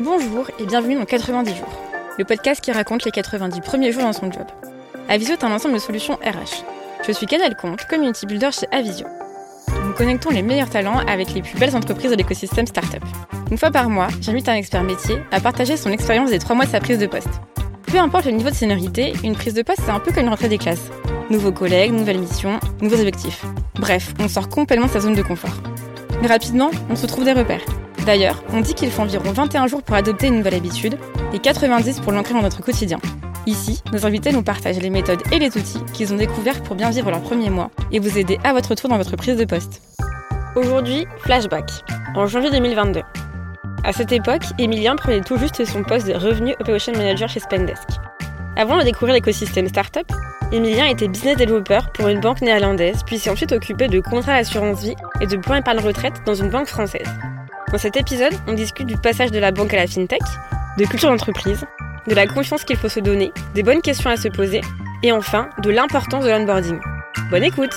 Bonjour et bienvenue dans 90 jours, le podcast qui raconte les 90 premiers jours dans son job. Avisio est un ensemble de solutions RH. Je suis Canel Comte, community builder chez Avisio. Nous connectons les meilleurs talents avec les plus belles entreprises de l'écosystème startup. Une fois par mois, j'invite un expert métier à partager son expérience des trois mois de sa prise de poste. Peu importe le niveau de seniorité, une prise de poste c'est un peu comme une rentrée des classes. Nouveaux collègues, nouvelles missions, nouveaux objectifs. Bref, on sort complètement de sa zone de confort. Mais rapidement, on se trouve des repères. D'ailleurs, on dit qu'il faut environ 21 jours pour adopter une nouvelle habitude et 90 pour l'ancrer dans notre quotidien. Ici, nos invités nous partagent les méthodes et les outils qu'ils ont découverts pour bien vivre leurs premiers mois et vous aider à votre tour dans votre prise de poste. Aujourd'hui, flashback, en janvier 2022. À cette époque, Emilien prenait tout juste son poste de Revenu Operation Manager chez Spendesk. Avant de découvrir l'écosystème startup, Emilien était business developer pour une banque néerlandaise, puis s'est ensuite occupé de contrats d'assurance vie et de plans épargne retraite dans une banque française. Dans cet épisode, on discute du passage de la banque à la fintech, de culture d'entreprise, de la confiance qu'il faut se donner, des bonnes questions à se poser, et enfin de l'importance de l'onboarding. Bonne écoute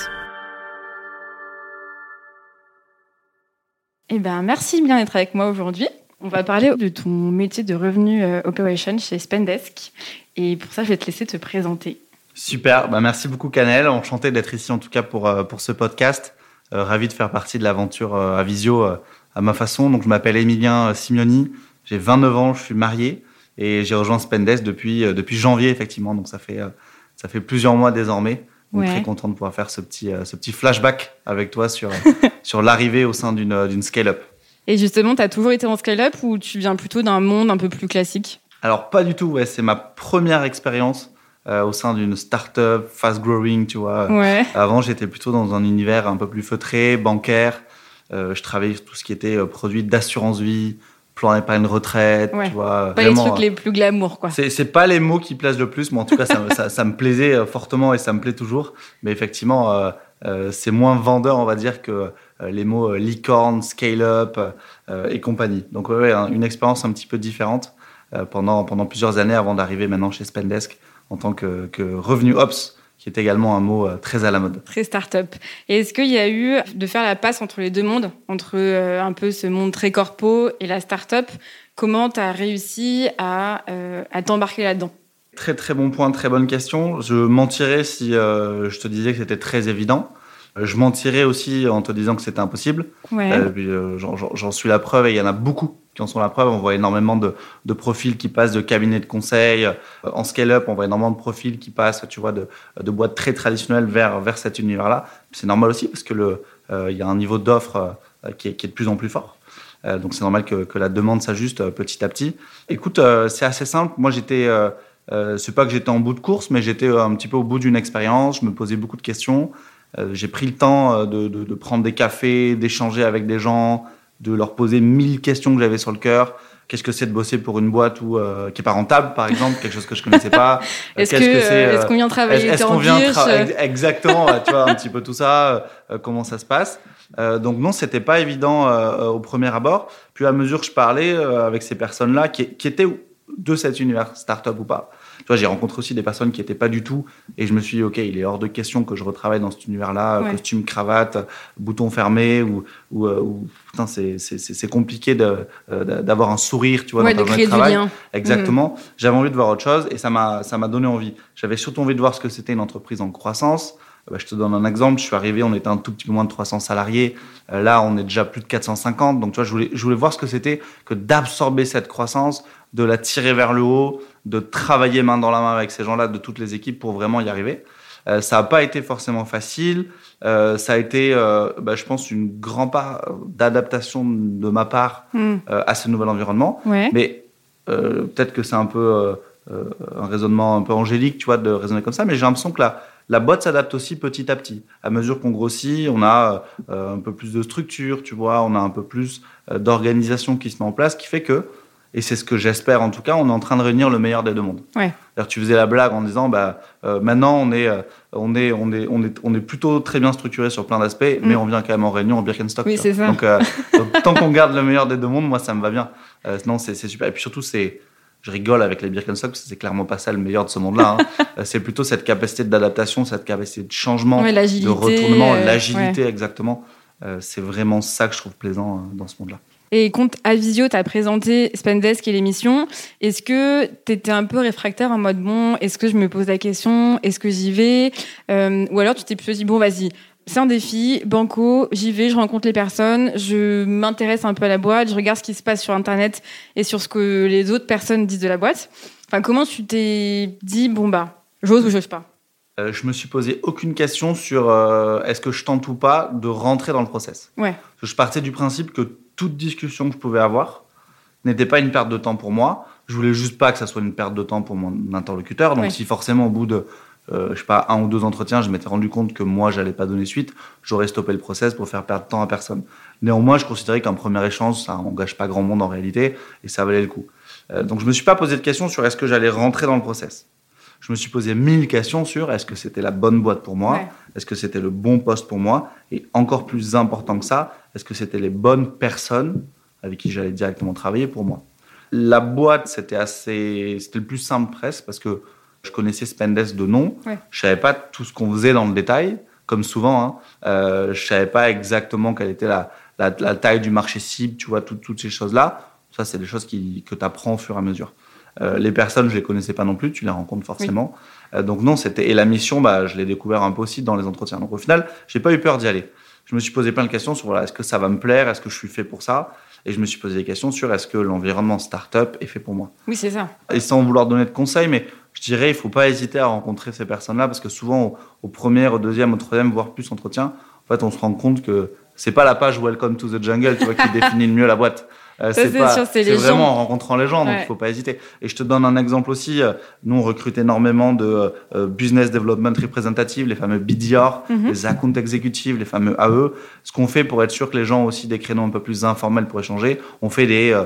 Eh ben, merci bien d'être avec moi aujourd'hui. On va parler de ton métier de revenu euh, operation chez Spendesk. Et pour ça, je vais te laisser te présenter. Super, bah, merci beaucoup Canel. Enchanté d'être ici en tout cas pour, euh, pour ce podcast. Euh, ravi de faire partie de l'aventure à Visio à ma façon. Donc, je m'appelle Emilien Simioni, j'ai 29 ans, je suis marié et j'ai rejoint Spendesk depuis, euh, depuis janvier, effectivement. Donc, ça fait, euh, ça fait plusieurs mois désormais. Donc, très content de pouvoir faire ce petit, euh, ce petit flashback avec toi sur, sur l'arrivée au sein d'une scale-up. Et justement, tu as toujours été en scale-up ou tu viens plutôt d'un monde un peu plus classique? Alors, pas du tout. Ouais, c'est ma première expérience au sein d'une startup fast-growing, tu vois. Ouais. Avant, j'étais plutôt dans un univers un peu plus feutré, bancaire. Euh, je travaillais sur tout ce qui était euh, produit d'assurance vie, plan d'épargne retraite, tu vois. Pas les trucs les plus glamour, quoi. C'est pas les mots qui plaisent le plus, mais en tout cas, ça, ça, me plaisait euh, fortement et ça me plaît toujours. Mais effectivement, c'est moins vendeur, on va dire, que les mots licorne, scale-up et compagnie. Donc, ouais, une expérience un petit peu différente pendant, pendant plusieurs années avant d'arriver maintenant chez Spendesk en tant que, que revenu ops qui est également un mot euh, très à la mode. Très start-up. Et est-ce qu'il y a eu de faire la passe entre les deux mondes, entre euh, un peu ce monde très corpo et la start-up? Comment tu as réussi à, euh, à t'embarquer là-dedans? Très très bon point, très bonne question. Je mentirais si je te disais que c'était très évident. Je mentirais aussi en te disant que c'était impossible. Ouais. J'en suis la preuve et il y en a beaucoup qui en sont la preuve. On voit énormément de, de profils qui passent de cabinets de conseil. Euh, en scale-up, on voit énormément de profils qui passent, tu vois, de, de boîtes très traditionnelles vers, vers cet univers-là. C'est normal aussi parce que le, euh, il y a un niveau d'offre euh, qui, est, qui, est, de plus en plus fort. donc c'est normal que, que, la demande s'ajuste petit à petit. Écoute, c'est assez simple. Moi, j'étais, c'est pas que j'étais en bout de course, mais j'étais un petit peu au bout d'une expérience. Je me posais beaucoup de questions. j'ai pris le temps de, de, de prendre des cafés, d'échanger avec des gens, de leur poser mille questions que j'avais sur le cœur. Qu'est-ce que c'est de bosser pour une boîte où, euh, qui est pas rentable, par exemple, quelque chose que je connaissais pas. est-ce que, euh, est-ce qu'on vient travailler Est-ce qu'on vient travailler Exactement, tu vois un petit peu tout ça, euh, comment ça se passe. donc non, c'était pas évident au premier abord. Puis à mesure que je parlais avec ces personnes-là, qui, qui étaient de cet univers startup ou pas, tu vois, j'ai rencontré aussi des personnes qui n'étaient pas du tout, et je me suis dit, ok, il est hors de question que je retravaille dans cet univers-là, costume, cravate, bouton fermé, ou, ou, euh, putain, c'est compliqué euh, d'avoir un sourire, tu vois, dans ton travail. Exactement. Mm. J'avais envie de voir autre chose, et ça m'a ça m'a donné envie. J'avais surtout envie de voir ce que c'était une entreprise en croissance. Bah, je te donne un exemple. Je suis arrivé, on était un tout petit peu moins de 300 salariés. Euh, là, on est déjà plus de 450. Donc, tu vois, je voulais, je voulais voir ce que c'était que d'absorber cette croissance, de la tirer vers le haut, de travailler main dans la main avec ces gens-là, de toutes les équipes pour vraiment y arriver. Euh, ça n'a pas été forcément facile. Euh, ça a été, euh, bah, je pense, une grande part d'adaptation de ma part hmm. à ce nouvel environnement. Ouais. Mais peut-être que c'est un peu un raisonnement un peu angélique, tu vois, de raisonner comme ça. Mais j'ai l'impression que la, la boîte s'adapte aussi petit à petit. À mesure qu'on grossit, on a un peu plus de structure, tu vois, on a un peu plus d'organisation qui se met en place, qui fait que et c'est ce que j'espère en tout cas, on est en train de réunir le meilleur des deux mondes. Ouais. Tu faisais la blague en disant, bah, euh, maintenant on est, euh, on, est, on, est, on, est, on est plutôt très bien structuré sur plein d'aspects, mm. mais on vient quand même en réunion en Birkenstock. Oui, c'est ça. Donc, euh, donc, tant qu'on garde le meilleur des deux mondes, moi ça me va bien. Euh, non, c'est super. Et puis surtout, c'est je rigole avec les Birkenstock c'est clairement pas ça le meilleur de ce monde-là. Hein. Euh, c'est plutôt cette capacité d'adaptation, cette capacité de changement, ouais, de retournement, l'agilité exactement. Euh, c'est vraiment ça que je trouve plaisant dans ce monde-là. Et quand Avisio t'a présenté Spendesk et l'émission, est-ce que tu étais un peu réfractaire en mode bon, est-ce que je me pose la question, est-ce que j'y vais? Euh, Ou alors tu t'es plutôt dit bon, vas-y, c'est un défi, banco, j'y vais, je rencontre les personnes, je m'intéresse un peu à la boîte, je regarde ce qui se passe sur Internet et sur ce que les autres personnes disent de la boîte. Enfin, comment tu t'es dit bon, bah, j'ose ou j'ose pas? Euh, je me suis posé aucune question sur euh, est-ce que je tente ou pas de rentrer dans le process. Ouais. je partais du principe que toute discussion que je pouvais avoir n'était pas une perte de temps pour moi. Je voulais juste pas que ça soit une perte de temps pour mon interlocuteur. Donc, si forcément, au bout de, euh, je sais pas, un ou deux entretiens, je m'étais rendu compte que moi, j'allais pas donner suite, j'aurais stoppé le process pour faire perdre de temps à personne. Néanmoins, je considérais qu'un premier échange, ça engage pas grand monde en réalité et ça valait le coup. Euh, donc, je me suis pas posé de questions sur est-ce que j'allais rentrer dans le process. Je me suis posé mille questions sur est-ce que c'était la bonne boîte pour moi, est-ce que c'était le bon poste pour moi, et encore plus important que ça, est-ce que c'était les bonnes personnes avec qui j'allais directement travailler pour moi. La boîte, c'était assez, c'était le plus simple presque parce que je connaissais Spendesk de nom. Je Je savais pas tout ce qu'on faisait dans le détail, comme souvent. Hein. Euh, je savais pas exactement quelle était la, la, taille du marché cible, tu vois, toutes ces choses-là. Ça, c'est des choses qui, que tu apprends au fur et à mesure. Euh, les personnes, je les connaissais pas non plus, tu les rencontres forcément. Euh, donc non, c'était et la mission, bah, je l'ai découvert un peu aussi dans les entretiens. Donc au final, j'ai pas eu peur d'y aller. Je me suis posé plein de questions sur voilà, est-ce que ça va me plaire, est-ce que je suis fait pour ça, et je me suis posé des questions sur est-ce que l'environnement startup est fait pour moi? Oui, c'est ça. Et sans vouloir donner de conseils, mais je dirais il faut pas hésiter à rencontrer ces personnes-là parce que souvent au, premier, au deuxième, au troisième, voire plus entretien, en fait, on se rend compte que c'est pas la page Welcome to the Jungle, tu vois, qui définit le mieux la boîte. Euh, c'est vraiment en rencontrant les gens, donc il faut pas hésiter. Et je te donne un exemple aussi. Euh, nous, on recrute énormément de euh, business development représentative, les fameux BDR, mhm. les account exécutifs, les fameux AE. Ce qu'on fait pour être sûr que les gens ont aussi des créneaux un peu plus informels pour échanger, on fait des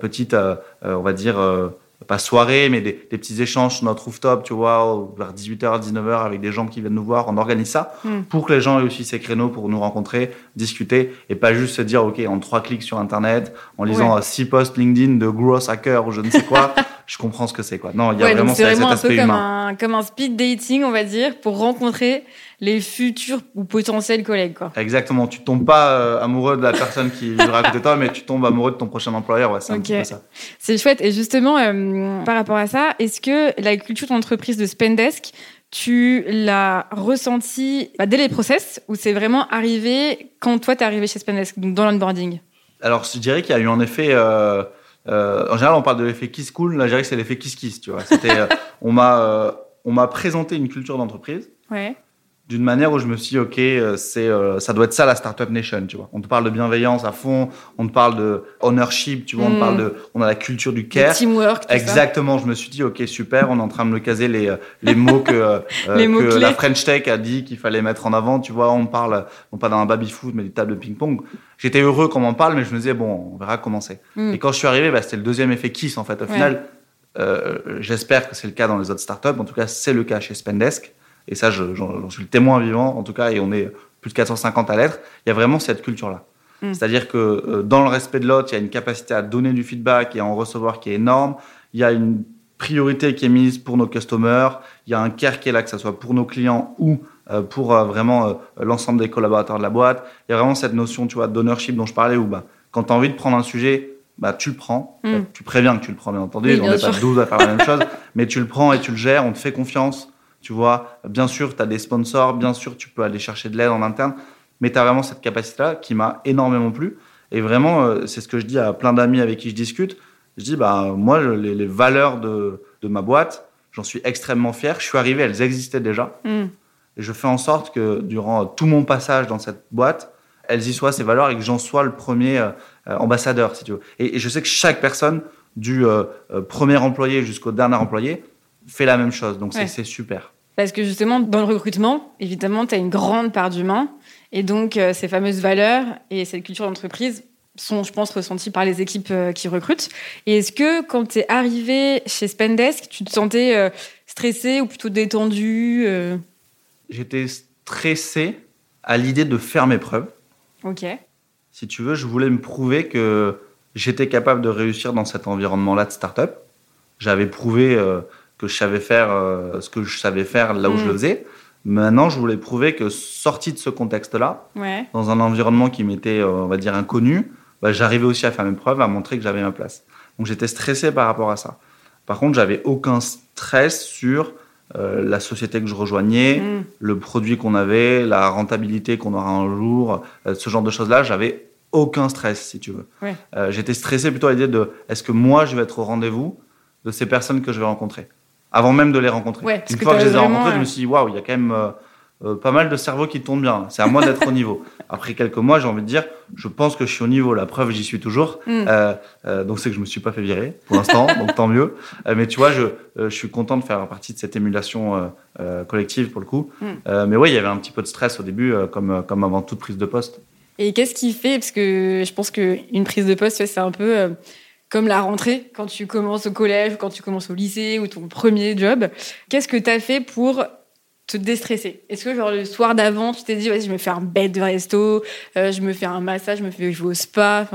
petites, on va dire pas soirée, mais des, petits échanges sur notre rooftop, tu vois, vers 18h, 19h, avec des gens qui viennent nous voir. On organise ça hmm. pour que les gens aient aussi ces créneaux pour nous rencontrer, discuter, et pas juste se dire, OK, en trois clics sur Internet, en lisant six posts LinkedIn de gross hacker ou je ne sais quoi, je comprends ce que c'est, quoi. Non, il y a vraiment, cet aspect comme humain. Un, comme un speed dating, on va dire, pour rencontrer les futurs ou potentiels collègues. Quoi. Exactement. Tu tombes pas euh, amoureux de la personne qui vivra à côté de toi, mais tu tombes amoureux de ton prochain employeur. Ouais, c'est ça. C'est chouette. Et justement, euh, par rapport à ça, est-ce que la culture d'entreprise de Spendesk, tu l'as ressenti bah, dès les process ou c'est vraiment arrivé quand toi, tu es arrivé chez Spendesk, donc dans l'onboarding? Alors, je dirais qu'il y a eu en effet... Euh, en général, on parle de l'effet Kiss Cool. Là, je dirais que c'est l'effet Kiss Kiss. Tu vois, on m'a, on m'a présenté une culture d'entreprise. Ouais d'une manière où je me suis dit, ok, euh, c'est, euh, ça doit être ça la startup nation, tu vois. On te parle de bienveillance à fond, on te parle de ownership, tu vois, on te parle mm. de, on a la culture du care. teamwork. Exactement. Je me suis dit, ok, super, on est en train de me caser les, euh, les mots que, la French Tech a dit qu'il fallait mettre en avant, tu vois. On parle, non pas d'un baby foot, mais des tables de ping-pong. J'étais heureux qu'on m'en parle, mais je me disais, bon, on verra comment c'est. Mm. Et quand je suis arrivé, bah, c'était le deuxième effet Kiss, en fait. Au final, j'espère que c'est le cas dans les autres startups. En tout cas, c'est le cas chez Spendesk et ça, j'en suis le témoin vivant, en tout cas, et on est plus de 450 à l'être, il y a vraiment cette culture-là. Mm. C'est-à-dire que euh, dans le respect de l'autre, il y a une capacité à donner du feedback et à en recevoir qui est énorme. Il y a une priorité qui est mise pour nos customers. Il y a un care qui est là, que ce soit pour nos clients ou euh, pour euh, vraiment l'ensemble des collaborateurs de la boîte. Il y a vraiment cette notion, tu vois, d'ownership dont je parlais où bah, quand tu as envie de prendre un sujet, bah, tu le prends. Mm. Tu préviens que tu le prends, bien entendu. on n'est pas 12 à faire la même chose. Mais tu le prends et tu le gères. On te fait confiance. Tu vois, bien sûr, tu as des sponsors, bien sûr, tu peux aller chercher de l'aide en interne, mais tu as vraiment cette capacité-là qui m'a énormément plu. Et vraiment, euh, c'est ce que je dis à plein d'amis avec qui je discute. Je dis, bah, moi, les, valeurs de, de, ma boîte, j'en suis extrêmement fier. Je suis arrivé, elles existaient déjà. Mm. Et je fais en sorte que durant tout mon passage dans cette boîte, elles y soient, ces valeurs, et que j'en sois le premier euh, ambassadeur, si tu veux. Et, je sais que chaque personne, du euh, premier employé jusqu'au dernier employé, fait la même chose. Donc, c'est super. Parce que justement, dans le recrutement, évidemment, tu as une grande part d'humain. Et donc, euh, ces fameuses valeurs et cette culture d'entreprise sont, je pense, ressenties par les équipes euh, qui recrutent. Et est-ce que quand tu es arrivé chez Spendesk, tu te sentais euh, stressé ou plutôt détendu J'étais stressé à l'idée de faire mes preuves. Ok. Si tu veux, je voulais me prouver que j'étais capable de réussir dans cet environnement-là de start-up. J'avais prouvé que je savais faire euh, ce que je savais faire là où je le mm. faisais. Maintenant, je voulais prouver que sorti de ce contexte-là, dans un environnement qui m'était, euh, on va dire, inconnu, bah, j'arrivais aussi à faire mes preuves, à montrer que j'avais ma place. Donc j'étais stressé par rapport à ça. Par contre, j'avais aucun stress sur euh, la société que je rejoignais, mm. le produit qu'on avait, la rentabilité qu'on aura un jour, ce genre de choses-là. J'avais aucun stress, si tu veux. J'étais stressé plutôt à l'idée de est-ce que moi, je vais être au rendez-vous de ces personnes que je vais rencontrer? Avant même de les rencontrer. Une fois que je les ai rencontrés, je me suis dit waouh, il y a quand même euh, pas mal de cerveaux qui tournent bien. C'est à moi d'être au niveau. Après quelques mois, j'ai envie de dire, je pense que je suis au niveau. La preuve, j'y suis toujours. Mm. Euh, euh, donc c'est que je me suis pas fait virer pour l'instant, donc tant mieux. mais tu vois, je, je suis content de faire partie de cette émulation collective pour le coup. Mm. mais oui, il y avait un petit peu de stress au début, comme, comme avant toute prise de poste. Et qu'est-ce qui fait Parce que je pense qu'une prise de poste, c'est un peu comme la rentrée, quand tu commences au collège, quand tu commences au lycée, ou ton premier job. Qu'est-ce que tu as fait pour te déstresser? Est-ce que genre le soir d'avant, tu t'es dit, je me fais un bête de resto, euh, je me fais un massage, je me fais jouer au spa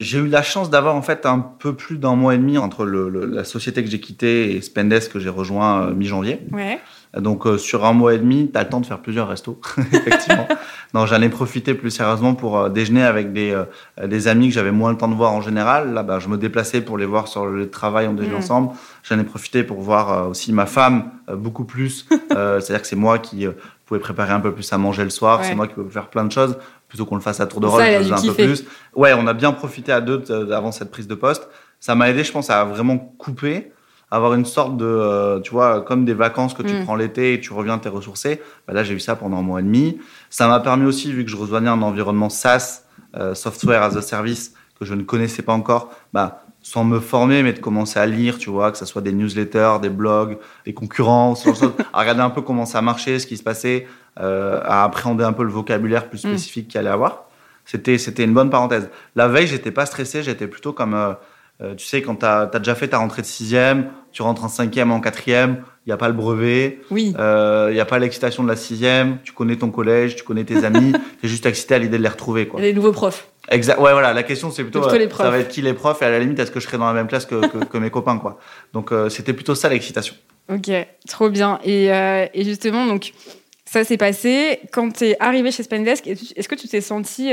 J'ai eu la chance d'avoir en fait un peu plus d'un mois et demi entre la société que j'ai quittée et Spendesk que j'ai rejoint euh, mi-janvier. Ouais. Donc euh, sur un mois et demi, tu as le temps de faire plusieurs restos, effectivement. non, j'en ai profité plus sérieusement pour euh, déjeuner avec des, euh, des amis que j'avais moins le temps de voir en général. Là, bah, je me déplaçais pour les voir sur le travail, on déjeune mmh. ensemble. J'en ai profité pour voir aussi ma femme beaucoup plus. C'est-à-dire que c'est moi qui pouvais préparer un peu plus à manger le soir. C'est moi qui pouvais faire plein de choses plutôt qu'on le fasse à tour de rôle. Je un peu plus. Ouais, on a bien profité à deux avant cette prise de poste. Ça m'a aidé, je pense, à vraiment couper avoir une sorte de, euh, tu vois, comme des vacances que tu mm. prends l'été et tu reviens t'es ressourcé. Bah là, j'ai eu ça pendant un mois et demi. Ça m'a permis aussi, vu que je rejoignais un environnement SaaS, euh, Software as a Service, que je ne connaissais pas encore, bah, sans me former, mais de commencer à lire, tu vois, que ce soit des newsletters, des blogs, des concurrents, à regarder un peu comment ça marchait, ce qui se passait, euh, à appréhender un peu le vocabulaire plus mm. spécifique qu'il allait avoir. C'était, c'était une bonne parenthèse. La veille, j'étais pas stressé, j'étais plutôt comme, euh, euh, tu sais, quand tu as, déjà fait ta rentrée de sixième, tu rentres en cinquième, en quatrième, il n'y a pas le brevet, il euh, n'y a pas l'excitation de la sixième, tu connais ton collège, tu connais tes amis, tu es juste excité à l'idée de les retrouver. Quoi. Et les nouveaux profs. Exact. Ouais, voilà. La question, c'est plutôt, euh, ça va être qui les profs et à la limite, est-ce que je serai dans la même classe que, que, mes copains, quoi. Donc, c'était plutôt ça l'excitation. Ok, trop bien. Et, et justement, donc, ça s'est passé. Quand tu es arrivé chez Spendesk, est-ce que tu t'es senti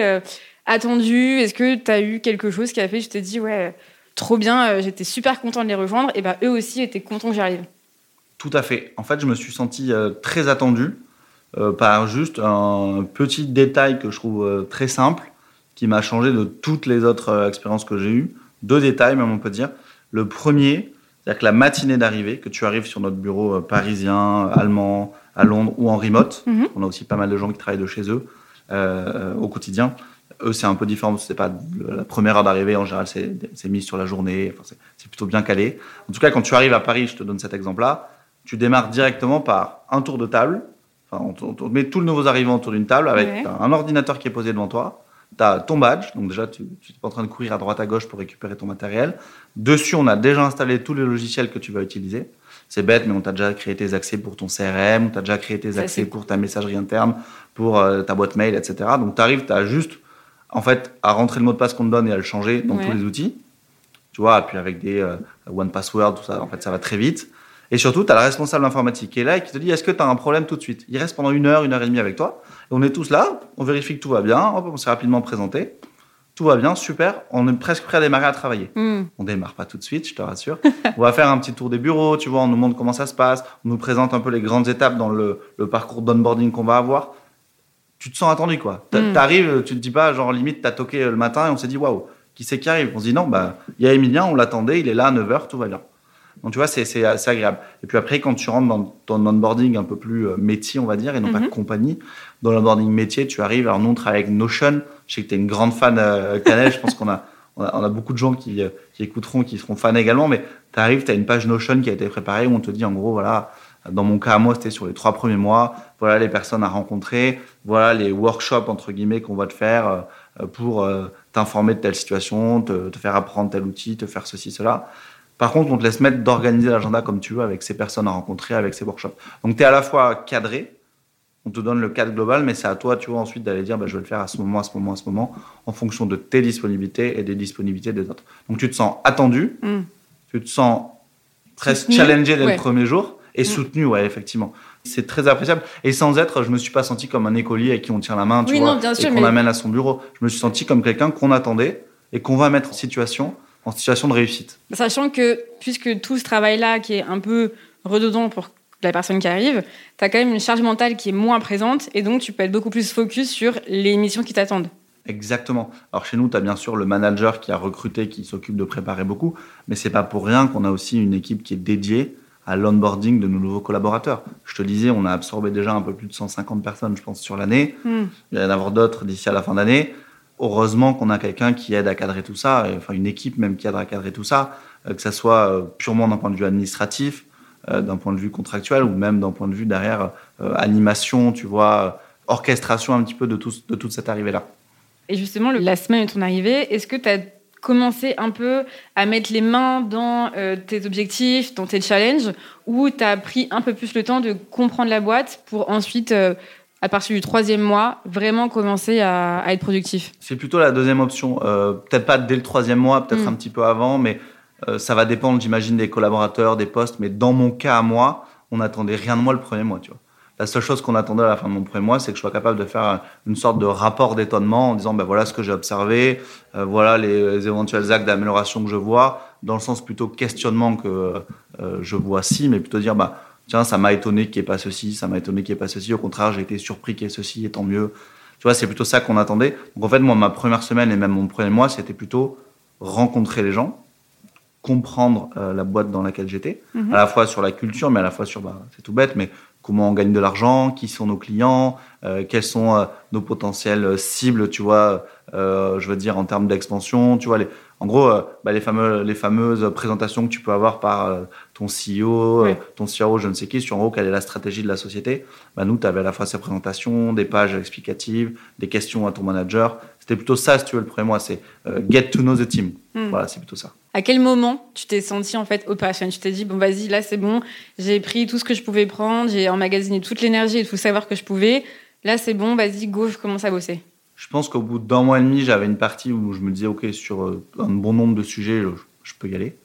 attendu? Est-ce que tu as eu quelque chose qui a fait, je t'ai dit, ouais, trop bien, euh, j'étais super content de les rejoindre, et ben eux aussi étaient contents que j'arrive. Tout à fait. En fait, je me suis senti euh, très attendu euh, par juste un petit détail que je trouve très simple, qui m'a changé de toutes les autres expériences que j'ai eues. Deux détails, même on peut dire. Le premier, c'est-à-dire que la matinée d'arrivée, que tu arrives sur notre bureau parisien, allemand, à Londres ou en remote, mhm. on a aussi pas mal de gens qui travaillent de chez eux au quotidien. Eux, c'est un peu différent. C'est pas la première heure d'arrivée. En général, c'est mis sur la journée. Enfin, c'est plutôt bien calé. En tout cas, quand tu arrives à Paris, je te donne cet exemple-là, tu démarres directement par un tour de table. Enfin, on, te met tous les nouveaux arrivants autour d'une table avec un ordinateur qui est posé devant toi. Tu as ton badge, donc déjà tu n'es pas en train de courir à droite à gauche pour récupérer ton matériel. Dessus, on a déjà installé tous les logiciels que tu vas utiliser. C'est bête, mais on t'a déjà créé tes accès pour ton CRM, on t'a déjà créé tes accès pour ta messagerie interne, pour euh, ta boîte mail, etc. Donc tu arrives, tu as juste en fait, à rentrer le mot de passe qu'on te donne et à le changer dans tous les outils. Tu vois, puis avec des euh, One Password, tout ça, en fait, ça va très vite. Et surtout, tu as la responsable informatique qui est là et qui te dit est-ce que tu as un problème tout de suite? Il reste pendant une heure, une heure et demie avec toi. Et on est tous là, on vérifie que tout va bien, on s'est rapidement présenté. Tout va bien, super. On est presque prêt à démarrer à travailler. Hmm. On démarre pas tout de suite, je te rassure. on va faire un petit tour des bureaux, tu vois, on nous montre comment ça se passe, on nous présente un peu les grandes étapes dans le, le parcours d'onboarding qu'on va avoir tu te sens attendu, quoi. Tu hmm. arrives, tu te dis pas, genre, limite, t'as toqué le matin et on s'est dit, waouh, qui c'est qui arrive? On se dit, non, bah, il y a Emilien, on l'attendait, il est là à 9h, tout va bien. Donc, tu vois, c'est agréable. Et puis après, quand tu rentres dans ton onboarding un peu plus euh, métier, on va dire, et non pas mhm. compagnie, dans l'onboarding métier, tu arrives, alors nous, on travaille avec Notion. Je sais que tu es une grande fan euh, Canel, je pense qu'on a, on a, beaucoup de gens qui, euh, qui, écouteront, qui seront fans également, mais tu arrives, tu as une page Notion qui a été préparée où on te dit, en gros, voilà, dans mon cas, moi, c'était sur les trois premiers mois. Voilà les personnes à rencontrer. Voilà les workshops, entre guillemets, qu'on va te faire euh, pour t'informer de telle situation, te, faire apprendre tel outil, te faire ceci, cela. Par contre, on te laisse mettre d'organiser l'agenda comme tu veux avec ces personnes à rencontrer, avec ces workshops. Donc, tu es à la fois cadré, on te donne le cadre global, mais c'est à toi, tu vois, ensuite d'aller dire, bah, je vais le faire à ce moment, à ce moment, à ce moment, en fonction de tes disponibilités et des disponibilités des autres. Donc, tu te sens attendu, mm. tu te sens presque challengé dès le premier jour, et mm. soutenu, ouais, effectivement. C'est très appréciable. Et sans être, je me suis pas senti comme un écolier à qui on tient la main, tu vois, et qu'on amène à son bureau. Je me suis senti comme quelqu'un qu'on attendait, et qu'on va mettre en situation, en situation de réussite. Sachant que, puisque tout ce travail-là, qui est un peu redondant pour la personne qui arrive, tu as quand même une charge mentale qui est moins présente et donc tu peux être beaucoup plus focus sur les missions qui t'attendent. Exactement. Alors chez nous, tu as bien sûr le manager qui a recruté, qui s'occupe de préparer beaucoup, mais c'est pas pour rien qu'on a aussi une équipe qui est dédiée à l'onboarding de nos nouveaux collaborateurs. Je te disais, on a absorbé déjà un peu plus de 150 personnes, je pense, sur l'année. Hmm. Il va y en avoir d'autres d'ici à la fin d'année. Heureusement qu'on a quelqu'un qui aide à cadrer tout ça, enfin une équipe même qui aide à cadrer tout ça, euh, que ça soit euh, purement d'un point de vue administratif, euh, d'un point de vue contractuel ou même d'un point de vue derrière animation, tu vois, orchestration un petit peu de, tout, de toute cette arrivée-là. Et justement, la semaine de ton arrivée, est-ce que tu as commencé un peu à mettre les mains dans euh, tes objectifs, dans tes challenges, ou tu as pris un peu plus le temps de comprendre la boîte pour ensuite, euh, à partir du troisième mois, vraiment commencer à, être productif C'est plutôt la deuxième option. Euh, peut-être pas dès le troisième mois, peut-être mm. un petit peu avant, mais ça va dépendre, j'imagine, des collaborateurs, des postes. Mais dans mon cas à moi, on n'attendait rien de moi le premier mois, tu vois. La seule chose qu'on attendait à la fin de mon premier mois, c'est que je sois capable de faire une sorte de rapport d'étonnement en disant ben voilà ce que j'ai observé, euh, voilà les, éventuels actes d'amélioration que je vois, dans le sens plutôt questionnement que euh, je vois si, mais plutôt dire bah tiens ça m'a étonné qu'il n'y ait pas ceci, ça m'a étonné qu'il n'y ait pas ceci, au contraire j'ai été surpris qu'il y ait ceci, et tant mieux. Tu vois, c'est plutôt ça qu'on attendait. Donc en fait, moi, ma première semaine et même mon premier mois, c'était plutôt rencontrer les gens, comprendre euh, la boîte dans laquelle j'étais, mhm. à la fois sur la culture, mais à la fois sur, bah, c'est tout bête, mais comment on gagne de l'argent, qui sont nos clients, euh, quels sont euh, nos potentielles cibles, tu vois, euh, je veux dire en termes d'expansion, tu vois, les, en gros, bah, les, fameux, les fameuses présentations que tu peux avoir par ton CEO, ton CRO, je ne sais qui, sur en gros quelle est la stratégie de la société. Bah, nous, tu avais à la fois ces présentations, des pages explicatives, des questions à ton manager. C'était plutôt ça, si tu veux, le premier mois, c'est get to know the team. Hmm. Voilà, c'est plutôt ça. À quel moment tu t'es senti en fait opérationnel? Tu t'es dit bon vas-y là c'est bon, j'ai pris tout ce que je pouvais prendre, j'ai emmagasiné toute l'énergie et tout savoir que je pouvais. Là c'est bon, vas-y go, je commence à bosser. Je pense qu'au bout d'un mois et demi, j'avais une partie où je me disais ok sur euh, un bon nombre de sujets, je, peux y aller.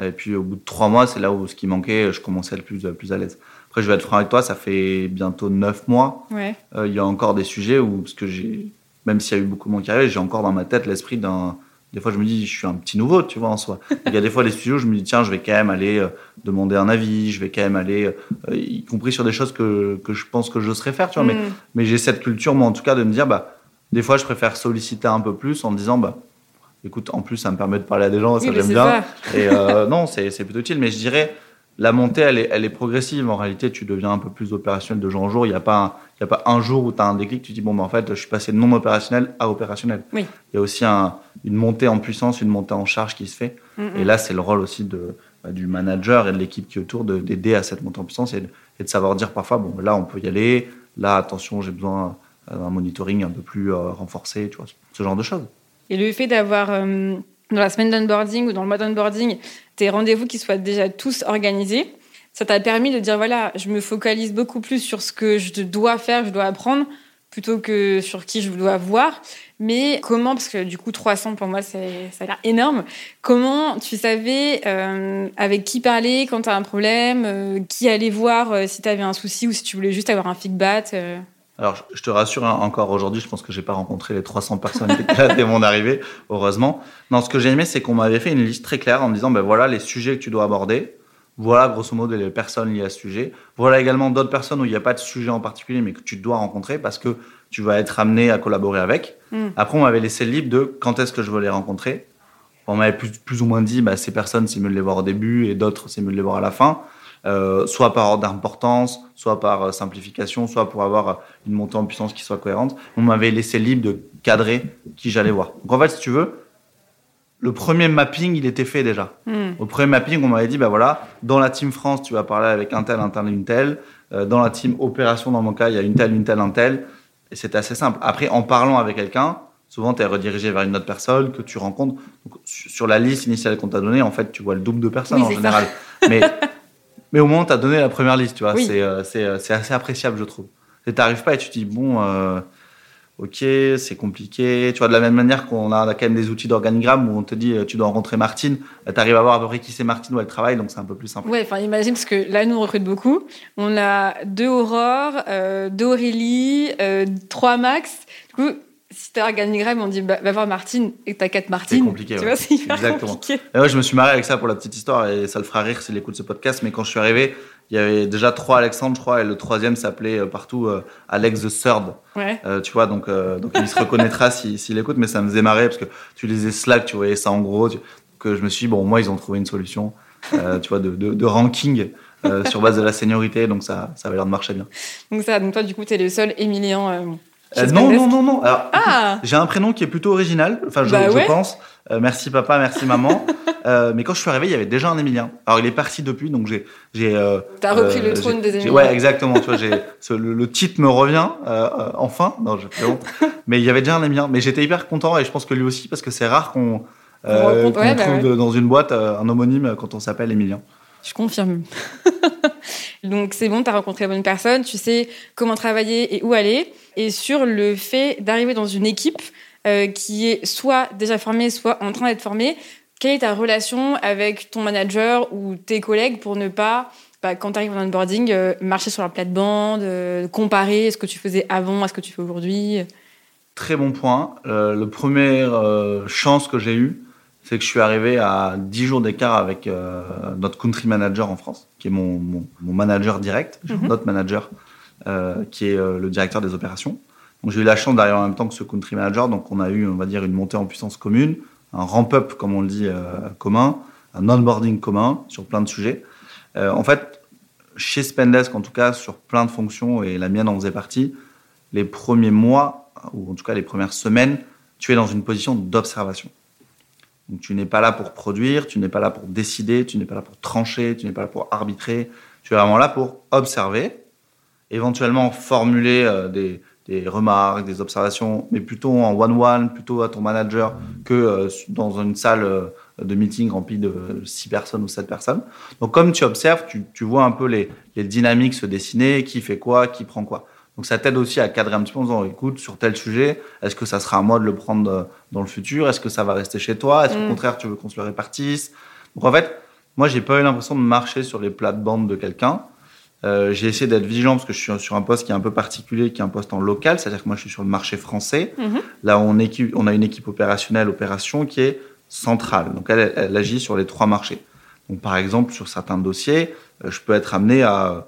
Et puis au bout de trois mois, c'est là où ce qui manquait, je commençais à être plus, plus à l'aise. Après, je vais être franc avec toi, ça fait bientôt neuf mois. Euh, il y a encore des sujets où, parce que j'ai, même s'il y a eu beaucoup de qui j'ai encore dans ma tête l'esprit d'un des fois, je me dis, je suis un petit nouveau, tu vois, en soi. Il y a des fois, les studios, je me dis, tiens, je vais quand même aller euh, demander un avis, je vais quand même aller, euh, y compris sur des choses que, que je pense que je serais faire, tu vois. Mais, mm. mais j'ai cette culture, moi, en tout cas, de me dire, bah, des fois, je préfère solliciter un peu plus en me disant, bah, écoute, en plus, ça me permet de parler à des gens, ça j'aime bien. Et euh, non, c'est plutôt utile. Mais je dirais, la montée, elle est, elle est, progressive. En réalité, tu deviens un peu plus opérationnel de jour en jour. Il n'y a, pas un, il y a pas un jour où tu as un déclic, tu dis, bon, ben, en fait, je suis passé de non opérationnel à opérationnel. Oui. Il y a aussi un, une montée en puissance, une montée en charge qui se fait. Et là, c'est le rôle aussi de, bah, du manager et de l'équipe qui est autour d'aider à cette montée en puissance et de, et de, savoir dire parfois, bon, là, on peut y aller. Là, attention, j'ai besoin d'un monitoring un peu plus euh, renforcé, tu vois, ce genre de choses. Et le fait d'avoir, euh, dans la semaine d'onboarding ou dans le mois d'onboarding, tes rendez-vous qui soient déjà tous organisés, ça t'a permis de dire voilà, je me focalise beaucoup plus sur ce que je dois faire, je dois apprendre, plutôt que sur qui je dois voir. Mais comment, parce que du coup 300 pour moi ça a l'air énorme, comment tu savais euh, avec qui parler quand tu as un problème, euh, qui aller voir euh, si tu avais un souci ou si tu voulais juste avoir un feedback alors, je te rassure, hein, encore aujourd'hui, je pense que j'ai pas rencontré les 300 personnes qui étaient là dès mon arrivée, heureusement. Non, ce que j'ai aimé, c'est qu'on m'avait fait une liste très claire en me disant, ben voilà les sujets que tu dois aborder. Voilà, grosso modo, les personnes liées à ce sujet. Voilà également d'autres personnes où il n'y a pas de sujet en particulier, mais que tu dois rencontrer parce que tu vas être amené à collaborer avec. Hmm. Après, on m'avait laissé le libre de quand est-ce que je veux les rencontrer. On m'avait plus, ou moins dit, bah, ces personnes, c'est mieux de les voir au début et d'autres, c'est mieux de les voir à la fin. Euh, soit par ordre d'importance, soit par euh, simplification, soit pour avoir une montée en puissance qui soit cohérente. On m'avait laissé libre de cadrer qui j'allais voir. Donc en fait, si tu veux, le premier mapping, il était fait déjà. Hmm. Au premier mapping, on m'avait dit, bah voilà, dans la team France, tu vas parler avec un tel, un tel, une telle. Euh, dans la team opération, dans mon cas, il y a une telle, une telle, un tel. Et c'était assez simple. Après, en parlant avec quelqu'un, souvent, tu es redirigé vers une autre personne que tu rencontres. sur la liste initiale qu'on t'a donnée, en fait, tu vois le double de personnes en général. Mais, mais au moins, tu as donné la première liste, tu vois. Euh, euh, c'est assez appréciable, je trouve. Tu n'arrives pas et tu te dis, bon, ok, c'est compliqué. Tu vois, de la même manière qu'on a, quand même des outils d'organigramme où on te dit, euh, tu dois rencontrer Martine, tu arrives à voir à peu près qui c'est Martine, où elle travaille, donc c'est un peu plus simple. Ouais, enfin, imagine, parce que là, nous, on recrute beaucoup. On a deux Aurore, euh, deux Aurélie, euh, trois Max. Du coup, si t'as organigramme, on dit bah, va voir Martine et quatre Martine. C'est compliqué, Tu ouais. vois, c'est hyper Exactement. compliqué. Et ouais, je me suis marré avec ça pour la petite histoire et ça le fera rire s'il écoute ce podcast. Mais quand je suis arrivé, il y avait déjà trois Alexandre, je crois, et le troisième s'appelait euh, partout euh, Alex the Third. Ouais. Euh, tu vois, donc, euh, donc il se reconnaîtra s'il s'il écoute, mais ça me faisait marrer parce que tu lisais Slack, tu voyais ça en gros. Tu, que je me suis dit, bon, moi, ils ont trouvé une solution, tu vois, de, de, de ranking sur base de la seniorité, donc ça, ça avait l'air de marcher bien. Donc ça, donc toi du coup t'es le seul Emilien. Euh, non, non, non, non. Alors, Ah J'ai un prénom qui est plutôt original, enfin je, Bah je ouais. pense. Euh, merci papa, merci maman. Euh, mais quand je suis arrivé, il y avait déjà un Émilien. Alors il est parti depuis, donc j'ai j'ai. euh, T'as repris le trône des Émiliens. Ouais, exactement. Tu vois, j'ai ce- le, le titre me revient enfin. Non, je. Mais il y avait déjà un Émilien. Mais j'étais hyper content et je pense que lui aussi parce que c'est rare qu'on euh, qu'on ouais, bah trouve dans une boîte un homonyme quand on s'appelle Émilien. Je confirme. Donc c'est bon, tu as rencontré la bonne personne, tu sais comment travailler et où aller. Et sur le fait d'arriver dans une équipe euh, qui est soit déjà formée, soit en train d'être formée, quelle est ta relation avec ton manager ou tes collègues pour ne pas, bah, quand tu arrives en onboarding, euh, marcher sur la plate-bande, euh, comparer ce que tu faisais avant à ce que tu fais aujourd'hui? Très bon point. Euh, le premier euh, chance que j'ai eu, c'est que je suis arrivé à 10 jours d'écart avec euh, notre country manager en France, qui est mon, mon, mon manager direct, Mhm. notre manager, euh, qui est euh, le directeur des opérations. Donc j'ai eu la chance d'arriver en même temps que ce country manager, donc on a eu, on va dire, une montée en puissance commune, un ramp-up, comme on le dit, commun, un onboarding commun sur plein de sujets. En fait, chez Spendesk, en tout cas, sur plein de fonctions, et la mienne en faisait partie, les premiers mois, ou en tout cas les premières semaines, tu es dans une position d'observation. Donc tu n'es pas là pour produire, tu n'es pas là pour décider, tu n'es pas là pour trancher, tu n'es pas là pour arbitrer, tu es vraiment là pour observer, éventuellement formuler euh, des, remarques, des observations, mais plutôt en one-one, plutôt à ton manager que euh, dans une salle euh, de meeting remplie de 6 personnes ou 7 personnes. Donc comme tu observes, tu, vois un peu les dynamiques se dessiner, qui fait quoi, qui prend quoi. Donc ça t'aide aussi à cadrer un petit peu en disant, écoute, sur tel sujet, est-ce que ça sera à moi de le prendre euh, dans le futur? Est-ce que ça va rester chez toi? Est-ce qu'au Mm. contraire, tu veux qu'on se le répartisse? Donc en fait, moi, j'ai pas eu l'impression de marcher sur les plates-bandes de quelqu'un. Euh, j'ai essayé d'être vigilant parce que je suis sur un poste qui est un peu particulier, qui est un poste en local, c'est-à-dire que moi, je suis sur le marché français. Mhm. Là, on, équipe, on a une équipe opérationnelle, opération, qui est centrale. Donc, elle, elle agit sur les trois marchés. Donc, par exemple, sur certains dossiers, euh, je peux être amené à euh,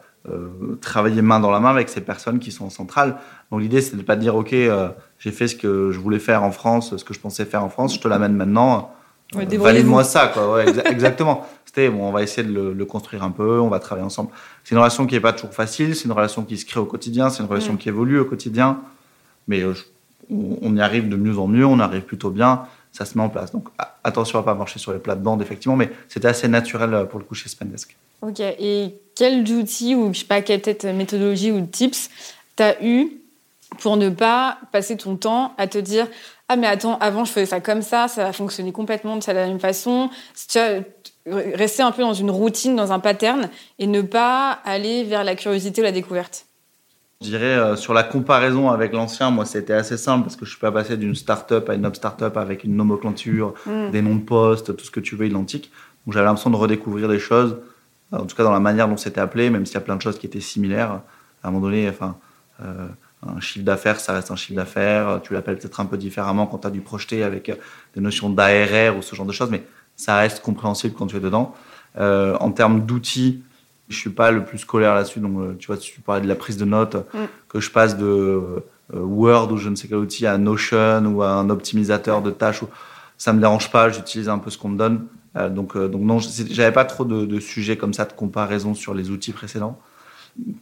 travailler main dans la main avec ces personnes qui sont en centrale. Donc, l'idée, c'est de pas dire, OK, euh, j'ai fait ce que je voulais faire en France, ce que je pensais faire en France, je te l'amène maintenant. Ouais, Euh. Valide-moi ça, quoi. Ouais, exa- exactement. C'était, bon, on va essayer de le, le construire un peu, on va travailler ensemble. C'est une relation qui est pas toujours facile, c'est une relation qui se crée au quotidien, c'est une relation qui évolue au quotidien. Mais euh, on on y arrive de mieux en mieux, on arrive plutôt bien, ça se met en place. Donc attention à pas marcher sur les plates-bandes, effectivement, mais c'était assez naturel euh, pour le coup chez Spendesk. Ok, et quels outils ou je sais pas quelle peut-être méthodologie ou tips t'as eu pour ne pas passer ton temps à te dire ah mais attends avant je faisais ça comme ça ça va fonctionner complètement de la même façon tu rester un peu dans une routine dans un pattern et ne pas aller vers la curiosité ou la découverte Je dirais euh, sur la comparaison avec l'ancien, moi c'était assez simple parce que je suis pas passé d'une start-up à une autre start-up avec une nomenclature, Mm. des noms de postes, tout ce que tu veux identique. Donc j'avais l'impression de redécouvrir des choses, en tout cas dans la manière dont c'était appelé, même s'il y a plein de choses qui étaient similaires. À un moment donné, enfin, euh, un chiffre d'affaires, ça reste un chiffre d'affaires. Tu l'appelles peut-être un peu différemment quand tu as dû projeter avec euh, des notions d'ARR ou ce genre de choses, mais ça reste compréhensible quand tu es dedans. Euh, en termes d'outils, je suis pas le plus scolaire là-dessus, donc euh, tu vois, tu parlais de la prise de notes, Mm. que je passe de euh, Word ou je ne sais quel outil à Notion ou à un optimisateur de tâches, ou- ça me dérange pas, j'utilise un peu ce qu'on me donne. Euh, donc, euh, donc non, j'avais pas trop de, de sujets comme ça de comparaison sur les outils précédents,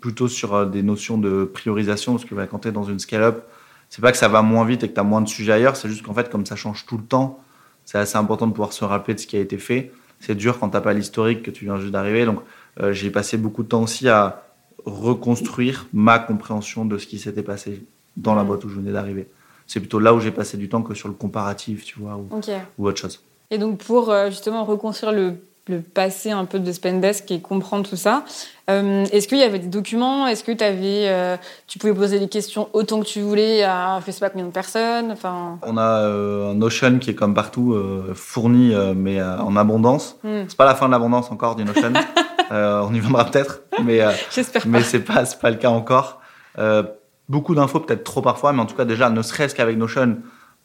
plutôt sur euh, des notions de priorisation, parce que bah, quand tu es dans une scale-up, c'est pas que ça va moins vite et que tu as moins de sujets ailleurs, c'est juste qu'en fait, comme ça change tout le temps, c'est assez important de pouvoir se rappeler de ce qui a été fait. C'est dur quand t'as pas l'historique que tu viens juste d'arriver. Donc, euh, j'ai passé beaucoup de temps aussi à reconstruire ma compréhension de ce qui s'était passé dans la Mhm. boîte où je venais d'arriver. C'est plutôt là où j'ai passé du temps que sur le comparatif, tu vois, ou, autre chose. et donc pour euh, justement reconstruire le, le passé un peu de Spendesk et comprendre tout ça euh, est-ce qu'il y avait des documents? Est-ce que avais, euh, tu pouvais poser des questions autant que tu voulais à je sais pas combien de personnes? Enfin On a un Notion qui est comme partout fourni, mais en abondance. hmm, C'est pas la fin de l'abondance encore du Notion. Euh, on y viendra peut-être, mais euh, mais c'est pas c'est pas le cas encore. Euh, beaucoup d'infos, peut-être trop parfois, mais en tout cas déjà, ne serait-ce qu'avec Notion,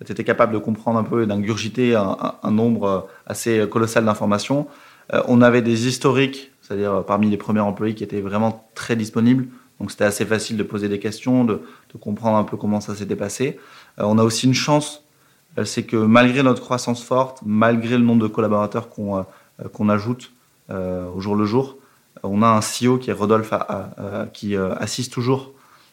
tu étais capable de comprendre un peu et d'ingurgiter un, nombre assez colossal d'informations. Euh, on avait des historiques, c'est-à-dire parmi les premiers employés qui étaient vraiment très disponibles. Donc c'était assez facile de poser des questions, de, comprendre un peu comment ça s'était passé. Euh, on a aussi une chance, euh, c'est que malgré notre croissance forte, malgré le nombre de collaborateurs qu'on ajoute au jour le jour, on a un CEO qui est Rodolphe, qui assiste toujours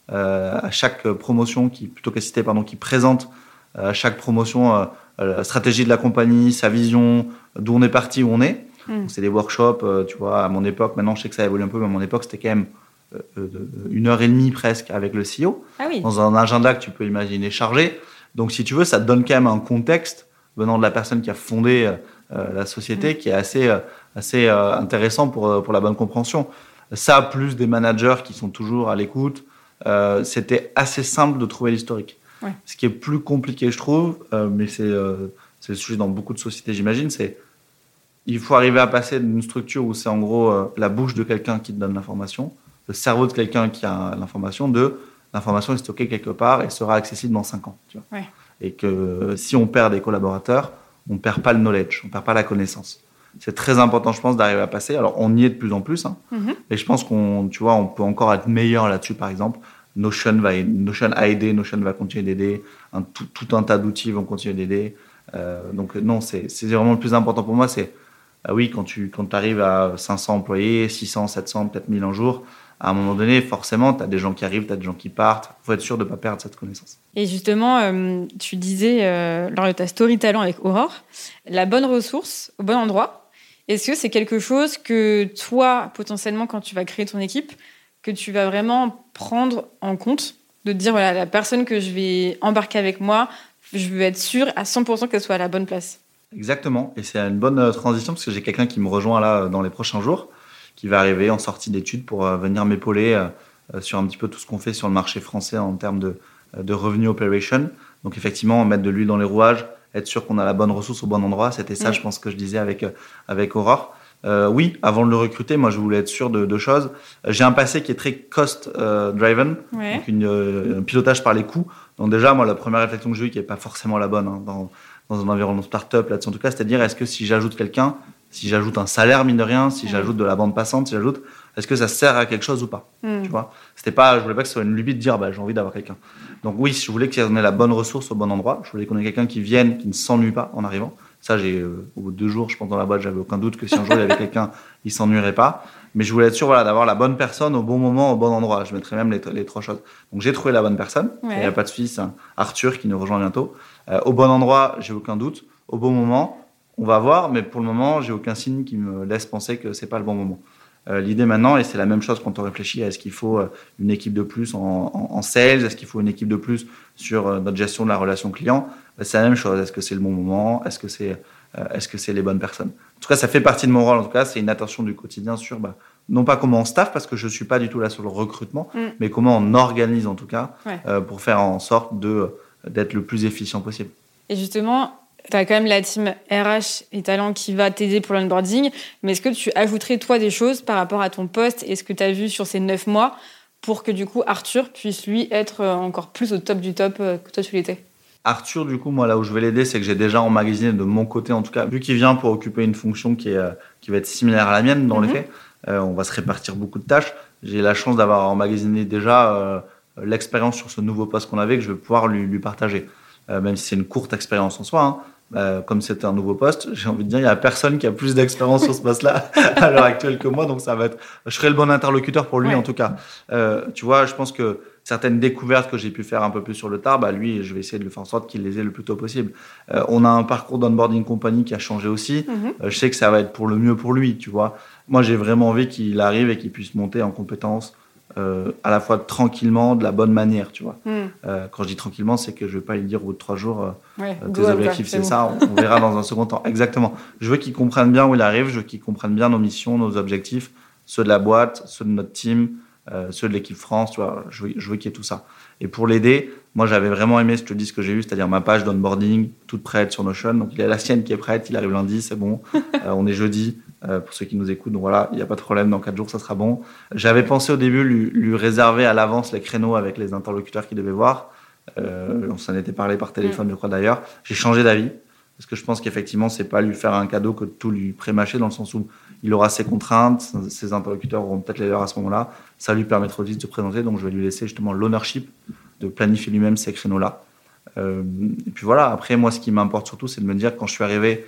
à chaque promotion, qui plutôt qu'assister, pardon, qui présente à chaque promotion la stratégie de la compagnie, sa vision, d'où on est parti, où on est. Hmm. C'est des workshops, euh, tu vois, à mon époque, maintenant je sais que ça évolue un peu, mais à mon époque c'était quand même euh, euh, une heure et demie presque avec le CEO, ah oui. dans un agenda que tu peux imaginer chargé. Donc si tu veux, ça te donne quand même un contexte venant de la personne qui a fondé la société hmm. qui est assez, assez intéressant pour, pour la bonne compréhension. Ça, plus des managers qui sont toujours à l'écoute, c'était assez simple de trouver l'historique. Ce qui est plus compliqué, je trouve, mais c'est le sujet dans beaucoup de sociétés, j'imagine, c'est il faut arriver à passer d'une structure où c'est en gros euh, la bouche de quelqu'un qui te donne l'information, le cerveau de quelqu'un qui a l'information, de l'information est stockée quelque part et sera accessible dans 5 ans. Et que si on perd des collaborateurs, on ne perd pas le knowledge, on ne perd pas la connaissance. C'est très important, je pense, d'arriver à passer. Alors, on y est de plus en plus, hein. mm-hmm. mais je pense qu'on, tu vois, on peut encore être meilleur là-dessus, par exemple. Notion, va, Notion a aidé, Notion va continuer d'aider, tout, un tas d'outils vont continuer d'aider. Euh, donc, non, c'est vraiment le plus important pour moi, c'est ah oui, quand tu quand arrives à 500 employés, 600, 700, peut-être 1000 un jour, à un moment donné, forcément, tu as des gens qui arrivent, tu as des gens qui partent. Il faut être sûr de ne pas perdre cette connaissance. Et justement, euh, tu disais euh, lors de ta story talent avec Aurore, la bonne ressource au bon endroit. Est-ce que c'est quelque chose que toi, potentiellement, quand tu vas créer ton équipe, que tu vas vraiment prendre en compte de dire, voilà, la personne que je vais embarquer avec moi, je veux être sûr à 100% qu'elle soit à la bonne place? Exactement. Et c'est une bonne euh, transition parce que j'ai quelqu'un qui me rejoint là dans les prochains jours, qui va arriver en sortie d'études pour euh, venir m'épauler sur un petit peu tout ce qu'on fait sur le marché français en termes de, de revenue operation. Donc effectivement, mettre de l'huile dans les rouages, être sûr qu'on a la bonne ressource au bon endroit. C'était ça, je pense, que je disais avec, avec Aurore. oui, avant de le recruter, moi, je voulais être sûr de deux choses. J'ai un passé qui est très cost-driven, donc un pilotage par les coûts. Donc déjà, moi, la première réflexion que j'ai eue, qui n'est pas forcément la bonne hein, dans, dans un environnement startup là-dessus en tout cas, c'est-à-dire est-ce que si j'ajoute quelqu'un, si j'ajoute un salaire mine de rien, si j'ajoute de la bande passante, si j'ajoute, est-ce que ça sert à quelque chose ou pas hmm. Tu vois? C'était pas, je voulais pas que ce soit une lubie de dire bah j'ai envie d'avoir quelqu'un. Donc oui, je voulais qu'il y ait la bonne ressource au bon endroit. Je voulais qu'on ait quelqu'un qui vienne, qui ne s'ennuie pas en arrivant. Ça, j'ai euh, au bout de deux jours, je pense dans la boîte, j'avais aucun doute que si un jour il y avait quelqu'un, il s'ennuierait pas. Mais je voulais être sûr, voilà, d'avoir la bonne personne au bon moment, au bon endroit. Je mettrais même les, les trois choses. Donc j'ai trouvé la bonne personne. Il n'y a pas de fils, Arthur qui nous rejoint bientôt. Euh, au bon endroit, j'ai aucun doute au bon moment. On va voir, mais pour le moment, j'ai aucun signe qui me laisse penser que c'est pas le bon moment. Euh, l'idée maintenant, et c'est la même chose quand on réfléchit à est-ce qu'il faut euh, une équipe de plus en, sales, est-ce qu'il faut une équipe de plus sur euh, notre gestion de la relation client, bah, c'est la même chose. Est-ce que c'est le bon moment? Est-ce que c'est est-ce que c'est les bonnes personnes? En tout cas, ça fait partie de mon rôle. En tout cas, c'est une attention du quotidien sur bah, non pas comment on staff parce que je suis pas du tout là sur le recrutement, mm. mais comment on organise en tout cas pour faire en sorte de d'être le plus efficient possible. Et justement, tu as quand même la team RH et talent qui va t'aider pour l'onboarding, mais est-ce que tu ajouterais toi des choses par rapport à ton poste et ce que tu as vu sur ces neuf mois pour que du coup Arthur puisse lui être euh, encore plus au top du top euh, que toi tu l'étais? Arthur, du coup, moi là où je vais l'aider, c'est que j'ai déjà emmagasiné de mon côté, en tout cas, vu qu'il vient pour occuper une fonction qui, est, euh, qui va être similaire à la mienne dans les mhm. faits, on va se répartir beaucoup de tâches. J'ai la chance d'avoir emmagasiné déjà l'expérience sur ce nouveau poste qu'on avait que je vais pouvoir lui, lui partager. Même si c'est une courte expérience en soi, hein, bah, comme c'était un nouveau poste, j'ai envie de dire, il y a personne qui a plus d'expérience sur ce poste-là à l'heure actuelle que moi, donc ça va être, je serai le bon interlocuteur pour lui en tout cas. Euh, tu vois, je pense que certaines découvertes que j'ai pu faire un peu plus sur le tard, bah lui, je vais essayer de le faire en sorte qu'il les ait le plus tôt possible. Euh, on a un parcours d'onboarding compagnie qui a changé aussi. Mhm. Euh, je sais que ça va être pour le mieux pour lui, tu vois. Moi, j'ai vraiment envie qu'il arrive et qu'il puisse monter en compétences euh, à la fois tranquillement, de la bonne manière, tu vois. Hmm. Euh, quand je dis tranquillement, c'est que je vais pas lui dire au bout de trois jours, euh, tes objectifs, c'est ça, on, verra dans un second temps. Exactement. Je veux qu'il comprenne bien où il arrive, je veux qu'il comprenne bien nos missions, nos objectifs, ceux de la boîte, ceux de notre team, ceux de l'équipe France, tu vois. Je veux, qu'il y ait tout ça. Et pour l'aider, moi, j'avais vraiment aimé, je te dis ce que j'ai eu, c'est-à-dire ma page d'onboarding toute prête sur Notion. Donc, il y a la sienne qui est prête, il arrive lundi, c'est bon. on est jeudi, euh, pour ceux qui nous écoutent. Donc voilà, il n'y a pas de problème, dans 4 jours, ça sera bon. J'avais pensé au début lui, lui réserver à l'avance les créneaux avec les interlocuteurs qu'il devait voir. Euh, on s'en était parlé par téléphone, je crois d'ailleurs. J'ai changé d'avis parce que je pense qu'effectivement, c'est pas lui faire un cadeau que de tout lui prémâcher dans le sens où il aura ses contraintes, ses interlocuteurs auront peut-être les leurs à ce moment-là. Ça lui permettra aussi de se présenter, donc je vais lui laisser justement l'ownership de planifier lui-même ces créneaux-là. Euh, et puis voilà, après, moi, ce qui m'importe surtout, c'est de me dire quand je suis arrivé,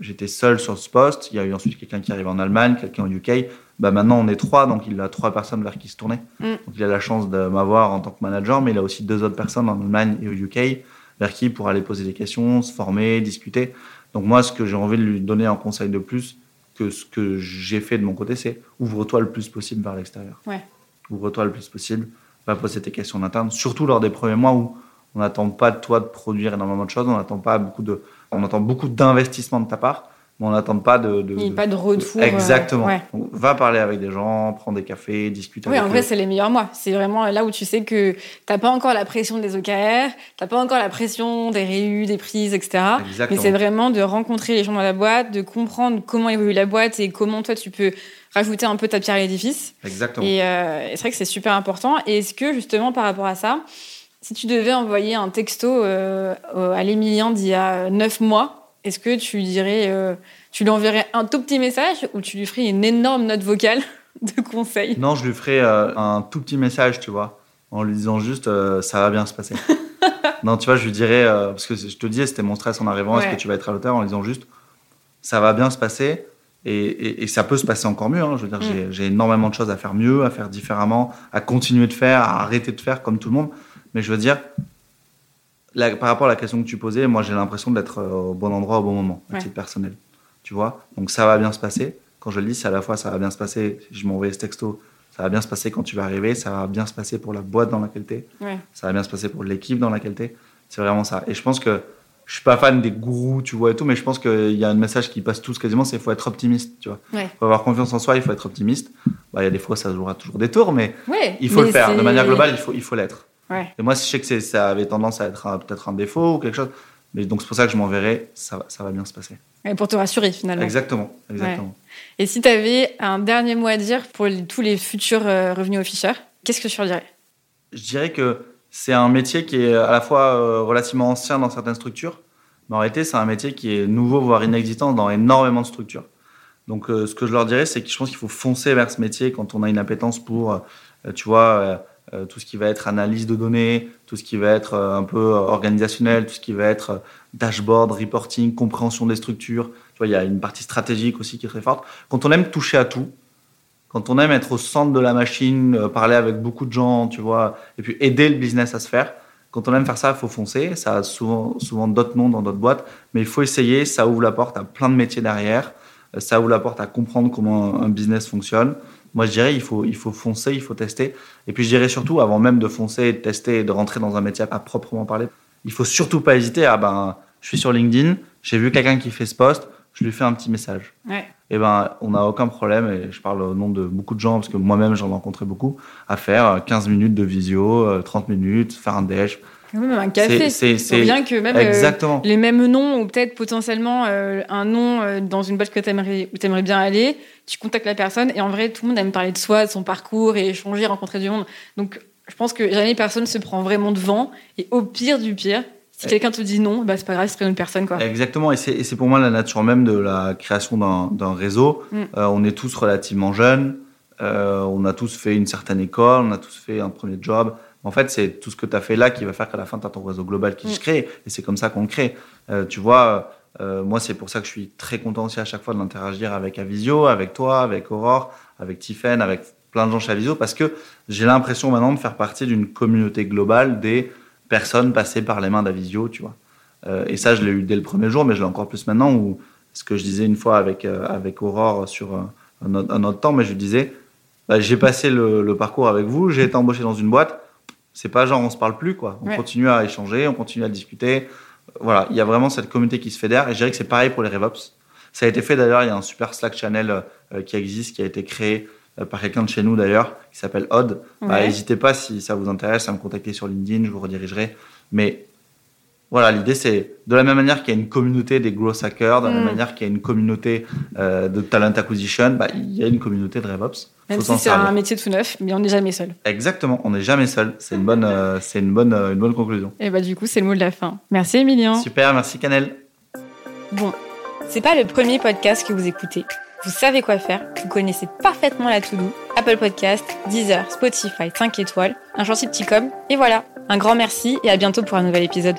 j'étais seul sur ce poste. Il y a eu ensuite quelqu'un qui arrive en Allemagne, quelqu'un au UK. Bah maintenant, on est trois, donc il a trois personnes vers qui se tourner. Mm. Donc il a la chance de m'avoir en tant que manager, mais il a aussi deux autres personnes en Allemagne et au UK vers qui il pourra aller poser des questions, se former, discuter. Donc moi, ce que j'ai envie de lui donner en conseil de plus que ce que j'ai fait de mon côté, c'est ouvre-toi le plus possible vers l'extérieur. Ouais. Ouvre-toi le plus possible, va poser tes questions en interne, surtout lors des premiers mois où on n'attend pas de toi de produire énormément de choses, on n'attend pas beaucoup de, on attend beaucoup d'investissement de ta part, mais on n'attend pas de, de- de- pas de retour. euh, Exactement. ouais. Donc, va parler avec des gens, prends des cafés, discute Oui, avec en vrai, c'est les meilleurs mois. C'est vraiment là où tu sais que t'as pas encore la pression des OKR, t'as pas encore la pression des réus, des prises, etc. Mais Exactement. c'est vraiment de rencontrer les gens dans la boîte, de comprendre comment évolue la boîte et comment toi tu peux rajouter un peu ta pierre à l'édifice. Exactement. Et, euh, et c'est vrai que c'est super important. Et est-ce que justement par rapport à ça, si tu devais envoyer un texto euh, à l'Emilien d'il y a neuf mois, est-ce que tu lui dirais, euh, tu lui enverrais un tout petit message ou tu lui ferais une énorme note vocale de conseil? Non, je lui ferai euh, un tout petit message, tu vois, en lui disant juste ça va bien se passer. non, tu vois, je lui dirais, parce que je te disais, c'était mon stress en arrivant, est-ce que tu vas être à l'auteur en lui disant juste ça va bien se passer et, et- et ça peut se passer encore mieux. hein. Je veux dire, Mm. j'ai énormément de choses à faire mieux, à faire différemment, à continuer de faire, à arrêter de faire comme tout le monde. Mais je veux dire, la- par rapport à la question que tu posais, moi j'ai l'impression d'être euh, au bon endroit au bon moment, à Ouais. titre personnel. Tu vois? Donc ça va bien se passer. Quand je le dis, c'est à la fois ça va bien se passer, je m'envoie ce texto, ça va bien se passer quand tu vas arriver, ça va bien se passer pour la boîte dans laquelle tu es, Ouais. ça va bien se passer pour l'équipe dans laquelle tu es. C'est vraiment ça. Et je pense que je suis pas fan des gourous, tu vois, et tout, mais je pense qu'il y a un message qui passe tous quasiment, c'est qu'il faut être optimiste, tu vois. Ouais. faut avoir confiance en soi, il faut être optimiste. Bah, Il y a des fois, ça jouera toujours des tours, mais Ouais, il faut mais le faire. De manière globale, il faut, il faut l'être. Ouais. Et moi, je sais que ça avait tendance à être peut-être un défaut ou quelque chose, mais donc c'est pour ça que je m'enverrai, ça, va- ça va bien se passer. Ouais, pour te rassurer finalement. Exactement, exactement. Et si tu avais un dernier mot à dire pour les- tous les futurs euh, revenus Fisher, qu'est-ce que tu leur dirais? Je dirais que c'est un métier qui est à la fois euh, relativement ancien dans certaines structures, mais en réalité, c'est un métier qui est nouveau, voire inexistant dans énormément de structures. Donc, euh, ce que je leur dirais, c'est que je pense qu'il faut foncer vers ce métier quand on a une appétence pour, tu vois, tout ce qui va être analyse de données, tout ce qui va être euh, un peu euh, organisationnel, tout ce qui va être euh, dashboard, reporting, compréhension des structures. Tu vois, il y a une partie stratégique aussi qui est très forte. Quand on aime toucher à tout, quand on aime être au centre de la machine, euh, parler avec beaucoup de gens, tu vois, et puis aider le business à se faire. Quand on aime faire ça, il faut foncer. Ça a souvent, souvent d'autres noms dans d'autres boîtes, mais il faut essayer. Ça ouvre la porte à plein de métiers derrière. Euh, Ça ouvre la porte à comprendre comment un business fonctionne. Moi, je dirais, il faut, il faut foncer, il faut tester. Et puis, je dirais surtout, avant même de foncer, et de tester et de rentrer dans un métier à proprement parler, il faut surtout pas hésiter à, ben, je suis sur LinkedIn, j'ai vu quelqu'un qui fait ce poste, je lui fais un petit message Ouais. eh ben, on n'a aucun problème, et je parle au nom de beaucoup de gens, parce que moi-même j'en ai rencontré beaucoup, à faire euh, 15 minutes de visio, euh, 30 minutes, faire un déj. Même un café. C'est- bien que même euh, les mêmes noms ou peut-être potentiellement euh, un nom euh, dans une boîte que tu aimerais, où tu aimerais bien aller, tu contactes la personne et en vrai tout le monde aime parler de soi, de son parcours et échanger, rencontrer du monde. Donc je pense que jamais personne se prend vraiment devant et au pire du pire, si quelqu'un te dit non, bah c'est pas grave, c'est une personne quoi. Exactement, et c'est pour moi la nature même de la création d'un réseau. Mm. Euh, on est tous relativement jeunes, on a tous fait une certaine école, on a tous fait un premier job. En fait, c'est tout ce que tu as fait là qui va faire qu'à la fin, tu as ton réseau global qui Mm. se crée, et c'est comme ça qu'on le crée. Euh, tu vois, euh, moi, c'est pour ça que je suis très content aussi à chaque fois de l'interagir avec Avisio, avec toi, avec Aurore, avec Tiffen, avec plein de gens chez Avisio, parce que j'ai l'impression maintenant de faire partie d'une communauté globale des personnes passées par les mains d'Avisio, tu vois. Euh, et ça, je l'ai eu dès le premier jour, mais je l'ai encore plus maintenant, où ce que je disais une fois avec, euh, avec Aurore sur un, un autre, un autre temps, mais je lui disais, bah, j'ai passé le, le parcours avec vous, j'ai été embauché dans une boîte, c'est pas genre on se parle plus, quoi. On Ouais. continue à échanger, on continue à discuter. Voilà, il y a vraiment cette communauté qui se fédère, et je dirais que c'est pareil pour les RevOps. Ça a été fait d'ailleurs, il y a un super Slack channel euh, qui existe, qui a été créé euh, par quelqu'un de chez nous d'ailleurs, qui s'appelle Odd. Bah, Ouais. N'hésitez pas si ça vous intéresse à me contacter sur LinkedIn, je vous redirigerai. Mais Voilà, l'idée c'est de la même manière qu'il y a une communauté des growth hackers, de la même Mm. manière qu'il y a une communauté euh, de talent acquisition, bah, il y a une communauté de RevOps. Même si c'est un métier tout neuf, mais on n'est jamais seul. Exactement, on n'est jamais seul. C'est une bonne, euh, c'est une bonne, euh, une bonne conclusion. Et bah du coup, c'est le mot de la fin. Merci Emilien. Super, merci Canel. Bon, c'est pas le premier podcast que vous écoutez. Vous savez quoi faire, vous connaissez parfaitement la to-do, Apple Podcast, Deezer, Spotify, 5 étoiles, un gentil petit com, et voilà. Un grand merci et à bientôt pour un nouvel épisode.